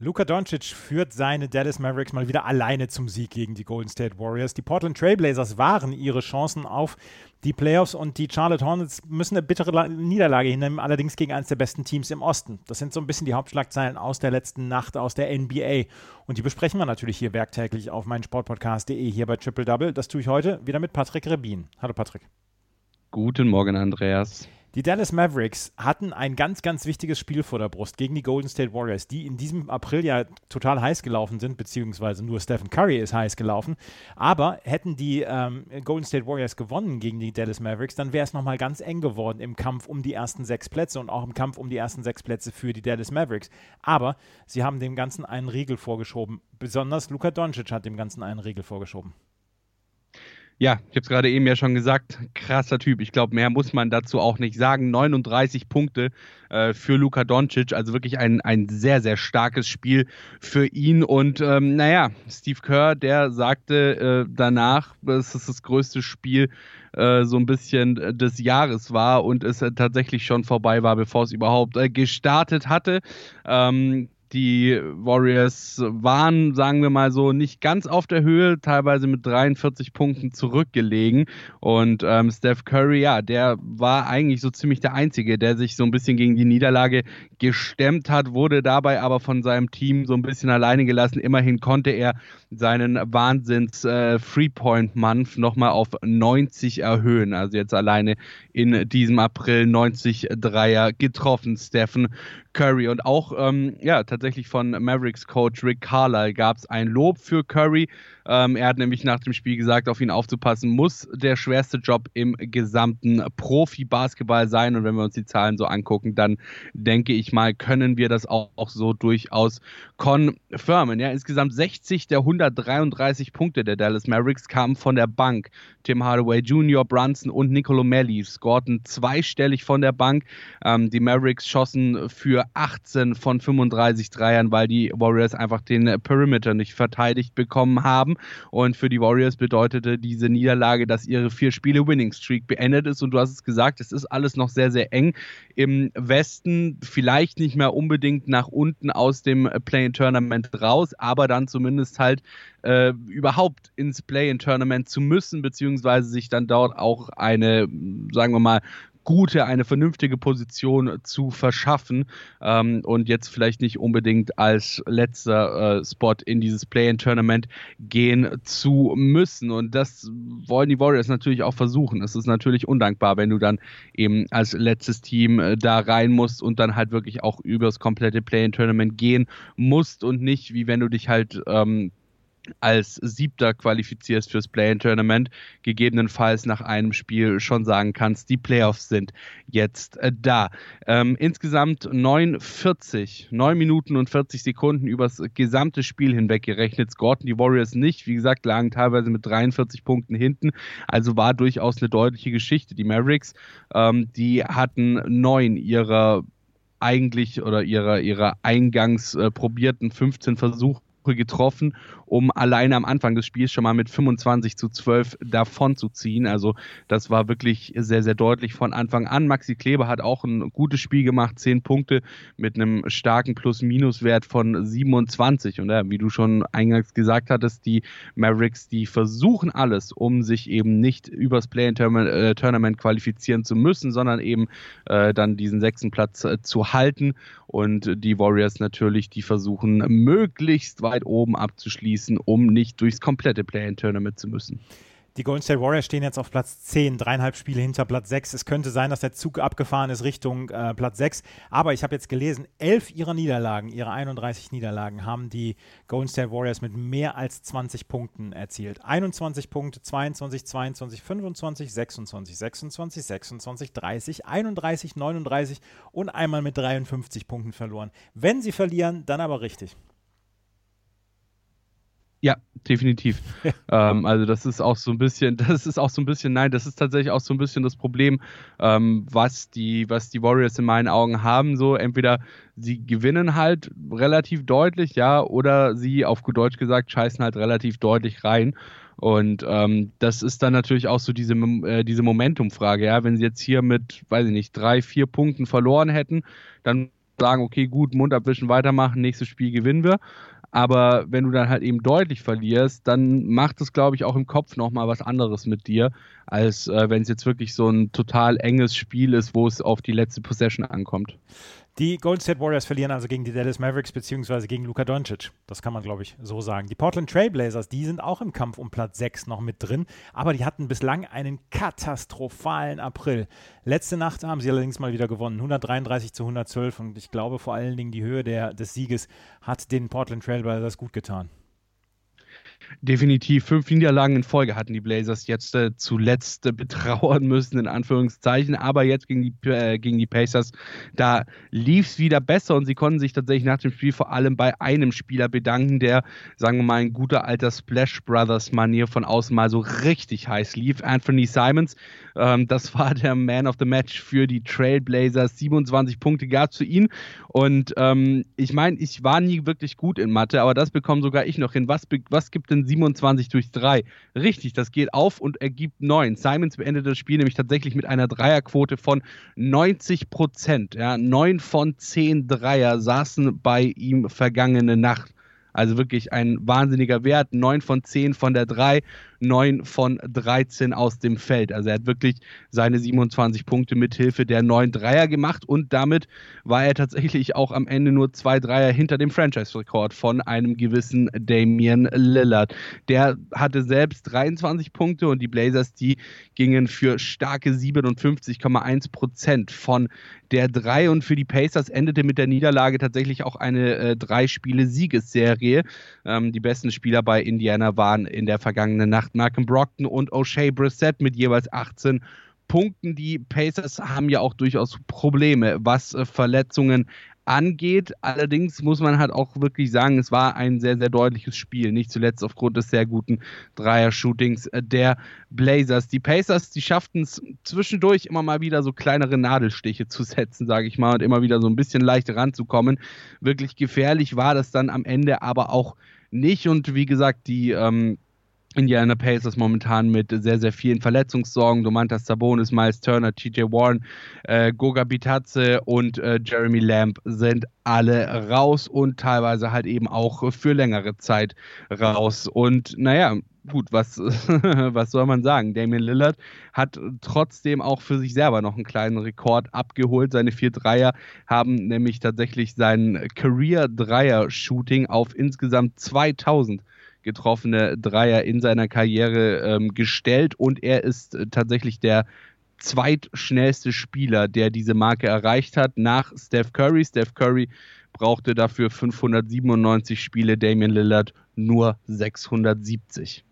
Luka Doncic führt seine Dallas Mavericks mal wieder alleine zum Sieg gegen die Golden State Warriors. Die Portland Trailblazers waren ihre Chancen auf die Playoffs und die Charlotte Hornets müssen eine bittere Niederlage hinnehmen, allerdings gegen eines der besten Teams im Osten. Das sind so ein bisschen die Hauptschlagzeilen aus der letzten Nacht aus der NBA. Und die besprechen wir natürlich hier werktäglich auf meinsportpodcast.de hier bei Triple Double. Das tue ich heute wieder mit Patrick Rebin. Hallo Patrick. Guten Morgen, Andreas. Die Dallas Mavericks hatten ein ganz, ganz wichtiges Spiel vor der Brust gegen die Golden State Warriors, die in diesem April ja total heiß gelaufen sind, beziehungsweise nur Stephen Curry ist heiß gelaufen. Aber hätten die ähm, Golden State Warriors gewonnen gegen die Dallas Mavericks, dann wäre es nochmal ganz eng geworden im Kampf um die ersten sechs Plätze und auch im Kampf um die ersten sechs Plätze für die Dallas Mavericks. Aber sie haben dem Ganzen einen Riegel vorgeschoben. Besonders Luka Doncic hat dem Ganzen einen Riegel vorgeschoben. Ja, ich habe es gerade eben ja schon gesagt, krasser Typ. Ich glaube, mehr muss man dazu auch nicht sagen. 39 Punkte äh, für Luka Doncic, also wirklich ein, ein sehr, sehr starkes Spiel für ihn. Und ähm, naja, Steve Kerr, der sagte äh, danach, dass es das größte Spiel äh, so ein bisschen des Jahres war und es tatsächlich schon vorbei war, bevor es überhaupt äh, gestartet hatte. Ähm, die Warriors waren, sagen wir mal so, nicht ganz auf der Höhe, teilweise mit 43 Punkten zurückgelegen. Und ähm, Steph Curry, ja, der war eigentlich so ziemlich der Einzige, der sich so ein bisschen gegen die Niederlage gestemmt hat, wurde dabei aber von seinem Team so ein bisschen alleine gelassen. Immerhin konnte er seinen Wahnsinns äh, nochmal auf 90 erhöhen. Also jetzt alleine in diesem April 90 Dreier getroffen, Stephen Curry. Und auch ähm, ja, tatsächlich von Mavericks Coach Rick Carlisle gab es ein Lob für Curry. Ähm, er hat nämlich nach dem Spiel gesagt, auf ihn aufzupassen muss der schwerste Job im gesamten Profi-Basketball sein. Und wenn wir uns die Zahlen so angucken, dann denke ich mal, können wir das auch, auch so durchaus confirmen. Ja, insgesamt 60 der 133 Punkte der Dallas Mavericks kamen von der Bank. Tim Hardaway Jr., Brunson und Nicolo Melli scorten zweistellig von der Bank. Ähm, die Mavericks schossen für 18 von 35 Dreiern, weil die Warriors einfach den Perimeter nicht verteidigt bekommen haben. Und für die Warriors bedeutete diese Niederlage, dass ihre vier Spiele Winning Streak beendet ist. Und du hast es gesagt, es ist alles noch sehr, sehr eng im Westen. Vielleicht nicht mehr unbedingt nach unten aus dem Play-in-Tournament raus, aber dann zumindest halt äh, überhaupt ins Play-in-Tournament zu müssen, beziehungsweise sich dann dort auch eine, sagen wir mal, gute, eine vernünftige Position zu verschaffen ähm, und jetzt vielleicht nicht unbedingt als letzter äh, Spot in dieses Play-in-Tournament gehen zu müssen. Und das wollen die Warriors natürlich auch versuchen. Es ist natürlich undankbar, wenn du dann eben als letztes Team äh, da rein musst und dann halt wirklich auch übers komplette Play-in-Tournament gehen musst und nicht, wie wenn du dich halt ähm, als Siebter qualifizierst fürs Play-in-Tournament, gegebenenfalls nach einem Spiel schon sagen kannst, die Playoffs sind jetzt äh, da. Ähm, insgesamt 49, 9 Minuten und 40 Sekunden übers gesamte Spiel hinweg gerechnet. Scorten die Warriors nicht. Wie gesagt, lagen teilweise mit 43 Punkten hinten. Also war durchaus eine deutliche Geschichte. Die Mavericks, ähm, die hatten neun ihrer eigentlich oder ihrer, ihrer eingangs äh, probierten 15 Versuche getroffen, um alleine am Anfang des Spiels schon mal mit 25 zu 12 davon zu ziehen. Also das war wirklich sehr, sehr deutlich von Anfang an. Maxi Kleber hat auch ein gutes Spiel gemacht, 10 Punkte mit einem starken Plus-Minus-Wert von 27. Und ja, wie du schon eingangs gesagt hattest, die Mavericks, die versuchen alles, um sich eben nicht übers Play-in-Tournament äh, qualifizieren zu müssen, sondern eben äh, dann diesen sechsten Platz äh, zu halten. Und die Warriors natürlich, die versuchen möglichst weit oben abzuschließen, um nicht durchs komplette Play-in-Tournament zu müssen. Die Golden State Warriors stehen jetzt auf Platz 10, dreieinhalb Spiele hinter Platz 6. Es könnte sein, dass der Zug abgefahren ist Richtung äh, Platz 6. Aber ich habe jetzt gelesen, elf ihrer Niederlagen, ihre 31 Niederlagen, haben die Golden State Warriors mit mehr als 20 Punkten erzielt. 21 Punkte, 22, 22, 25, 26, 26, 26, 30, 31, 39 und einmal mit 53 Punkten verloren. Wenn sie verlieren, dann aber richtig. Ja, definitiv. ähm, also das ist auch so ein bisschen, das ist auch so ein bisschen, nein, das ist tatsächlich auch so ein bisschen das Problem, ähm, was die, was die Warriors in meinen Augen haben. So entweder sie gewinnen halt relativ deutlich, ja, oder sie auf gut Deutsch gesagt scheißen halt relativ deutlich rein. Und ähm, das ist dann natürlich auch so diese, äh, diese Momentumfrage, ja. Wenn sie jetzt hier mit, weiß ich nicht, drei, vier Punkten verloren hätten, dann sagen, okay, gut, Mund abwischen, weitermachen, nächstes Spiel gewinnen wir. Aber wenn du dann halt eben deutlich verlierst, dann macht es, glaube ich, auch im Kopf nochmal was anderes mit dir, als äh, wenn es jetzt wirklich so ein total enges Spiel ist, wo es auf die letzte Possession ankommt. Die Golden State Warriors verlieren also gegen die Dallas Mavericks beziehungsweise gegen Luka Doncic. Das kann man, glaube ich, so sagen. Die Portland Trailblazers, die sind auch im Kampf um Platz 6 noch mit drin, aber die hatten bislang einen katastrophalen April. Letzte Nacht haben sie allerdings mal wieder gewonnen, 133 zu 112 und ich glaube vor allen Dingen die Höhe der, des Sieges hat den Portland Trailblazers gut getan. Definitiv fünf Niederlagen in Folge hatten die Blazers jetzt äh, zuletzt äh, betrauern müssen, in Anführungszeichen. Aber jetzt gegen die, äh, gegen die Pacers, da lief es wieder besser und sie konnten sich tatsächlich nach dem Spiel vor allem bei einem Spieler bedanken, der, sagen wir mal, in guter alter Splash Brothers Manier von außen mal so richtig heiß lief. Anthony Simons, ähm, das war der Man of the Match für die Trailblazers. 27 Punkte gab es für ihn. Und ähm, ich meine, ich war nie wirklich gut in Mathe, aber das bekomme sogar ich noch hin. Was, was gibt es 27 durch 3. Richtig, das geht auf und ergibt 9. Simons beendet das Spiel nämlich tatsächlich mit einer Dreierquote von 90 Prozent. Ja, 9 von 10 Dreier saßen bei ihm vergangene Nacht. Also wirklich ein wahnsinniger Wert. 9 von 10 von der 3 9 von 13 aus dem Feld. Also er hat wirklich seine 27 Punkte mit Hilfe der neuen Dreier gemacht und damit war er tatsächlich auch am Ende nur zwei Dreier hinter dem Franchise-Rekord von einem gewissen Damian Lillard. Der hatte selbst 23 Punkte und die Blazers, die gingen für starke 57,1 Prozent von der 3 und für die Pacers endete mit der Niederlage tatsächlich auch eine äh, drei Spiele Siegesserie. Ähm, die besten Spieler bei Indiana waren in der vergangenen Nacht Malcolm Brockton und O'Shea Brissett mit jeweils 18 Punkten. Die Pacers haben ja auch durchaus Probleme, was äh, Verletzungen angeht. Allerdings muss man halt auch wirklich sagen, es war ein sehr, sehr deutliches Spiel. Nicht zuletzt aufgrund des sehr guten Dreier-Shootings äh, der Blazers. Die Pacers, die schafften es zwischendurch immer mal wieder so kleinere Nadelstiche zu setzen, sage ich mal, und immer wieder so ein bisschen leicht ranzukommen. Wirklich gefährlich war das dann am Ende aber auch nicht. Und wie gesagt, die ähm, Indiana Pacers momentan mit sehr, sehr vielen Verletzungssorgen. Domantas Sabonis, Miles Turner, TJ Warren, äh, Goga Bitadze und äh, Jeremy Lamb sind alle raus und teilweise halt eben auch für längere Zeit raus. Und naja, gut, was, was soll man sagen? Damian Lillard hat trotzdem auch für sich selber noch einen kleinen Rekord abgeholt. Seine vier Dreier haben nämlich tatsächlich sein Career-Dreier-Shooting auf insgesamt 2000 getroffene Dreier in seiner Karriere ähm, gestellt und er ist äh, tatsächlich der zweitschnellste Spieler, der diese Marke erreicht hat, nach Steph Curry. Steph Curry brauchte dafür 597 Spiele, Damian Lillard nur 670.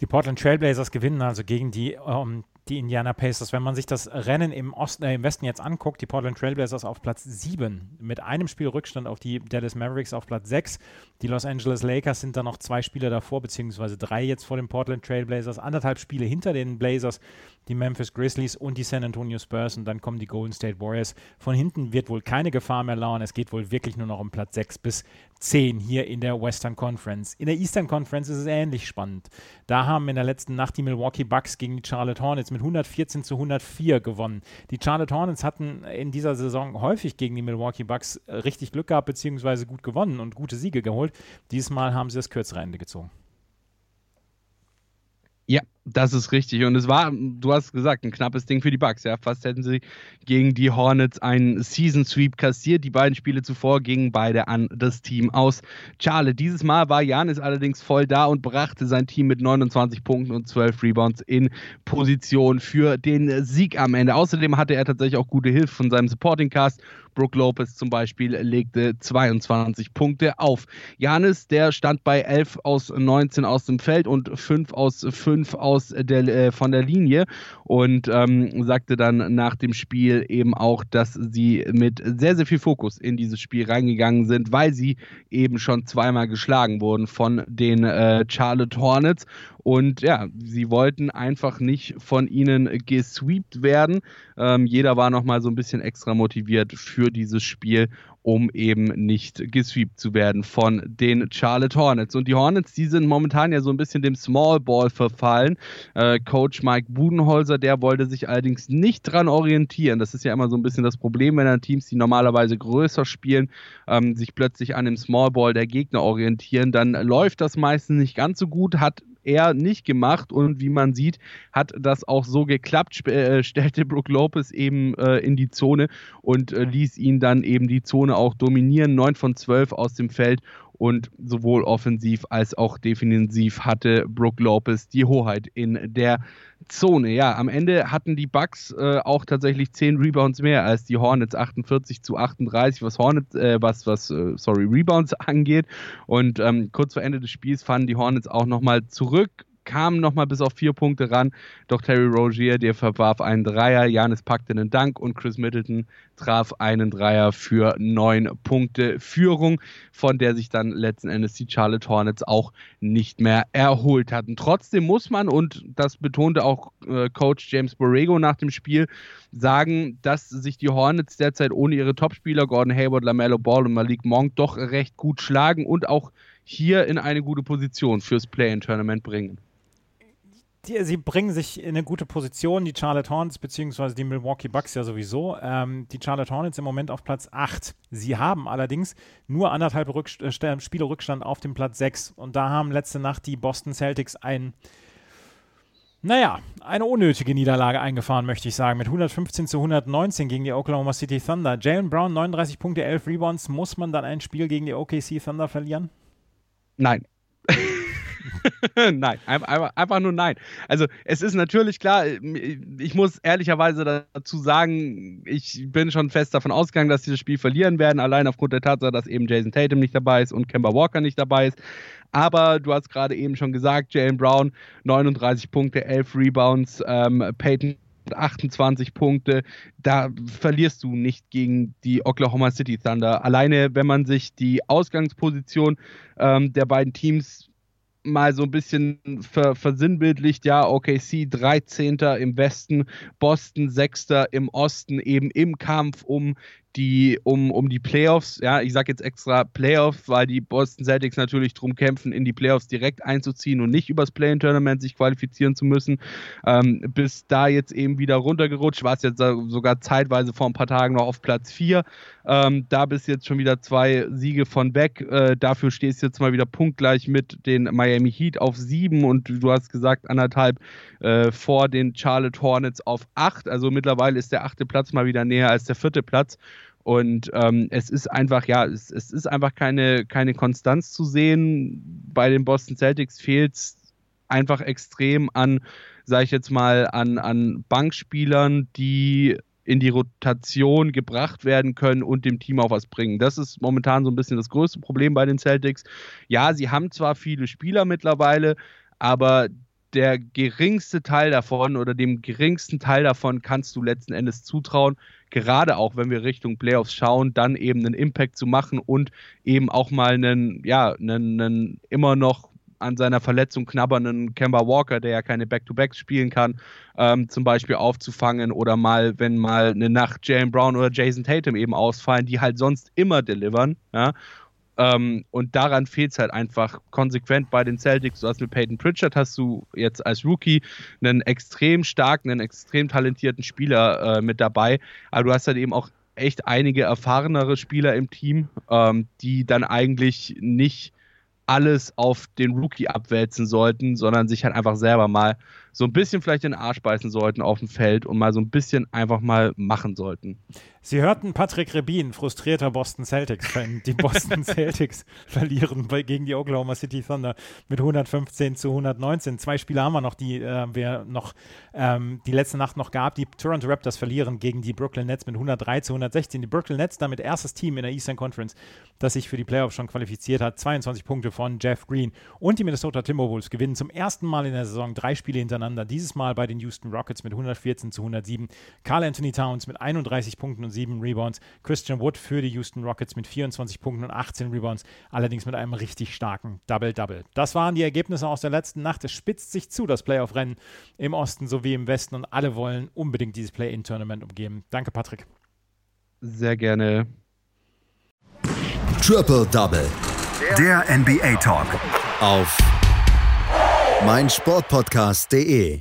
Die Portland Trailblazers gewinnen also gegen die ähm, die Indiana Pacers. Wenn man sich das Rennen im, Osten, äh, im Westen jetzt anguckt, die Portland Trailblazers auf Platz 7 mit einem Spiel Rückstand auf die Dallas Mavericks auf Platz 6. Die Los Angeles Lakers sind da noch zwei Spiele davor, beziehungsweise drei jetzt vor den Portland Trailblazers, anderthalb Spiele hinter den Blazers, die Memphis Grizzlies und die San Antonio Spurs und dann kommen die Golden State Warriors. Von hinten wird wohl keine Gefahr mehr lauern. Es geht wohl wirklich nur noch um Platz 6 bis 10 hier in der Western Conference. In der Eastern Conference ist es ähnlich spannend. Da haben in der letzten Nacht die Milwaukee Bucks gegen die Charlotte Hornets mit 114 zu 104 gewonnen. Die Charlotte Hornets hatten in dieser Saison häufig gegen die Milwaukee Bucks richtig Glück gehabt, beziehungsweise gut gewonnen und gute Siege geholt. Diesmal haben sie das kürzere Ende gezogen. Ja, das ist richtig. Und es war, du hast gesagt, ein knappes Ding für die Bucks. Ja, fast hätten sie gegen die Hornets einen Season Sweep kassiert. Die beiden Spiele zuvor gingen beide an das Team aus Charlotte. Dieses Mal war Janis allerdings voll da und brachte sein Team mit 29 Punkten und 12 Rebounds in Position für den Sieg am Ende. Außerdem hatte er tatsächlich auch gute Hilfe von seinem Supporting Cast. Brook Lopez zum Beispiel legte 22 Punkte auf. Janis, der stand bei 11 aus 19 aus dem Feld und 5 aus 5 aus aus der, äh, von der Linie und ähm, sagte dann nach dem Spiel eben auch, dass sie mit sehr, sehr viel Fokus in dieses Spiel reingegangen sind, weil sie eben schon zweimal geschlagen wurden von den äh, Charlotte Hornets und ja, sie wollten einfach nicht von ihnen gesweept werden. Ähm, jeder war nochmal so ein bisschen extra motiviert für dieses Spiel, um eben nicht gesweept zu werden von den Charlotte Hornets. Und die Hornets, die sind momentan ja so ein bisschen dem Small Ball verfallen. Äh, Coach Mike Budenholzer, der wollte sich allerdings nicht dran orientieren. Das ist ja immer so ein bisschen das Problem, wenn dann Teams, die normalerweise größer spielen, ähm, sich plötzlich an dem Small Ball der Gegner orientieren, dann läuft das meistens nicht ganz so gut, hat er nicht gemacht und wie man sieht, hat das auch so geklappt, äh, stellte Brook Lopez eben äh, in die Zone und äh, ließ ihn dann eben die Zone auch dominieren, 9 von 12 aus dem Feld und sowohl offensiv als auch defensiv hatte Brook Lopez die Hoheit in der Zone. Ja, am Ende hatten die Bucks äh, auch tatsächlich 10 Rebounds mehr als die Hornets 48 zu 38, was Hornets, äh, was, was, äh, sorry, Rebounds angeht. Und ähm, kurz vor Ende des Spiels fanden die Hornets auch nochmal zurück kamen nochmal bis auf vier Punkte ran. Doch Terry Rogier, der verwarf einen Dreier, Janis packte einen Dank und Chris Middleton traf einen Dreier für neun Punkte Führung, von der sich dann letzten Endes die Charlotte Hornets auch nicht mehr erholt hatten. Trotzdem muss man, und das betonte auch äh, Coach James Borrego nach dem Spiel, sagen, dass sich die Hornets derzeit ohne ihre Topspieler Gordon Hayward, LaMelo Ball und Malik Monk doch recht gut schlagen und auch hier in eine gute Position fürs Play-in-Tournament bringen die, sie bringen sich in eine gute Position, die Charlotte Hornets beziehungsweise die Milwaukee Bucks ja sowieso. Ähm, die Charlotte Hornets im Moment auf Platz 8. Sie haben allerdings nur anderthalb Rückst äh, Spiele Rückstand auf dem Platz 6. Und da haben letzte Nacht die Boston Celtics ein, naja, eine unnötige Niederlage eingefahren, möchte ich sagen, mit 115 zu 119 gegen die Oklahoma City Thunder. Jalen Brown, 39 Punkte, 11 Rebounds. Muss man dann ein Spiel gegen die OKC Thunder verlieren? Nein. nein, einfach, einfach nur nein. Also es ist natürlich klar, ich muss ehrlicherweise dazu sagen, ich bin schon fest davon ausgegangen, dass sie das Spiel verlieren werden, allein aufgrund der Tatsache, dass eben Jason Tatum nicht dabei ist und Kemba Walker nicht dabei ist. Aber du hast gerade eben schon gesagt, Jalen Brown 39 Punkte, 11 Rebounds, ähm, Peyton 28 Punkte, da verlierst du nicht gegen die Oklahoma City Thunder. Alleine, wenn man sich die Ausgangsposition ähm, der beiden Teams mal so ein bisschen ver versinnbildlicht, ja, OKC 13. im Westen, Boston 6. im Osten, eben im Kampf um die, um, um die Playoffs. Ja, ich sage jetzt extra Playoffs, weil die Boston Celtics natürlich darum kämpfen, in die Playoffs direkt einzuziehen und nicht übers Play-In-Tournament sich qualifizieren zu müssen. Ähm, bis da jetzt eben wieder runtergerutscht, war es jetzt sogar zeitweise vor ein paar Tagen noch auf Platz 4. Ähm, da bist jetzt schon wieder zwei Siege von weg. Äh, dafür stehst du jetzt mal wieder punktgleich mit den Miami Heat auf 7 und du hast gesagt, anderthalb äh, vor den Charlotte Hornets auf 8. Also mittlerweile ist der achte Platz mal wieder näher als der vierte Platz. Und ähm, es ist einfach, ja, es, es, ist einfach keine, keine Konstanz zu sehen. Bei den Boston Celtics fehlt es einfach extrem an, sage ich jetzt mal, an, an Bankspielern, die in die Rotation gebracht werden können und dem Team auch was bringen. Das ist momentan so ein bisschen das größte Problem bei den Celtics. Ja, sie haben zwar viele Spieler mittlerweile, aber der geringste Teil davon oder dem geringsten Teil davon kannst du letzten Endes zutrauen, gerade auch wenn wir Richtung Playoffs schauen, dann eben einen Impact zu machen und eben auch mal einen, ja, einen, einen immer noch an seiner Verletzung knabbernden Kemba Walker, der ja keine Back-to-Backs spielen kann, ähm, zum Beispiel aufzufangen oder mal, wenn mal eine Nacht Jalen Brown oder Jason Tatum eben ausfallen, die halt sonst immer delivern, ja, ähm, und daran fehlt es halt einfach konsequent bei den Celtics. Du hast mit Peyton Pritchard hast du jetzt als Rookie einen extrem starken, einen extrem talentierten Spieler äh, mit dabei. Aber du hast halt eben auch echt einige erfahrenere Spieler im Team, ähm, die dann eigentlich nicht alles auf den Rookie abwälzen sollten, sondern sich halt einfach selber mal so ein bisschen vielleicht den Arsch beißen sollten auf dem Feld und mal so ein bisschen einfach mal machen sollten. Sie hörten Patrick Rebin, frustrierter Boston Celtics-Fan. Die Boston Celtics verlieren bei, gegen die Oklahoma City Thunder mit 115 zu 119. Zwei Spiele haben wir noch, die äh, wir noch ähm, die letzte Nacht noch gab. Die Toronto Raptors verlieren gegen die Brooklyn Nets mit 103 zu 116. Die Brooklyn Nets damit erstes Team in der Eastern Conference, das sich für die Playoffs schon qualifiziert hat. 22 Punkte von Jeff Green. Und die Minnesota Timberwolves gewinnen zum ersten Mal in der Saison drei Spiele hintereinander hintereinander. Dieses Mal bei den Houston Rockets mit 114 zu 107. Carl Anthony Towns mit 31 Punkten und 7 Rebounds. Christian Wood für die Houston Rockets mit 24 Punkten und 18 Rebounds. Allerdings mit einem richtig starken Double-Double. Das waren die Ergebnisse aus der letzten Nacht. Es spitzt sich zu, das Playoff-Rennen im Osten sowie im Westen. Und alle wollen unbedingt dieses Play-In-Tournament umgeben. Danke, Patrick. Sehr gerne. Triple Double. Der NBA Talk. Auf meinsportpodcast.de.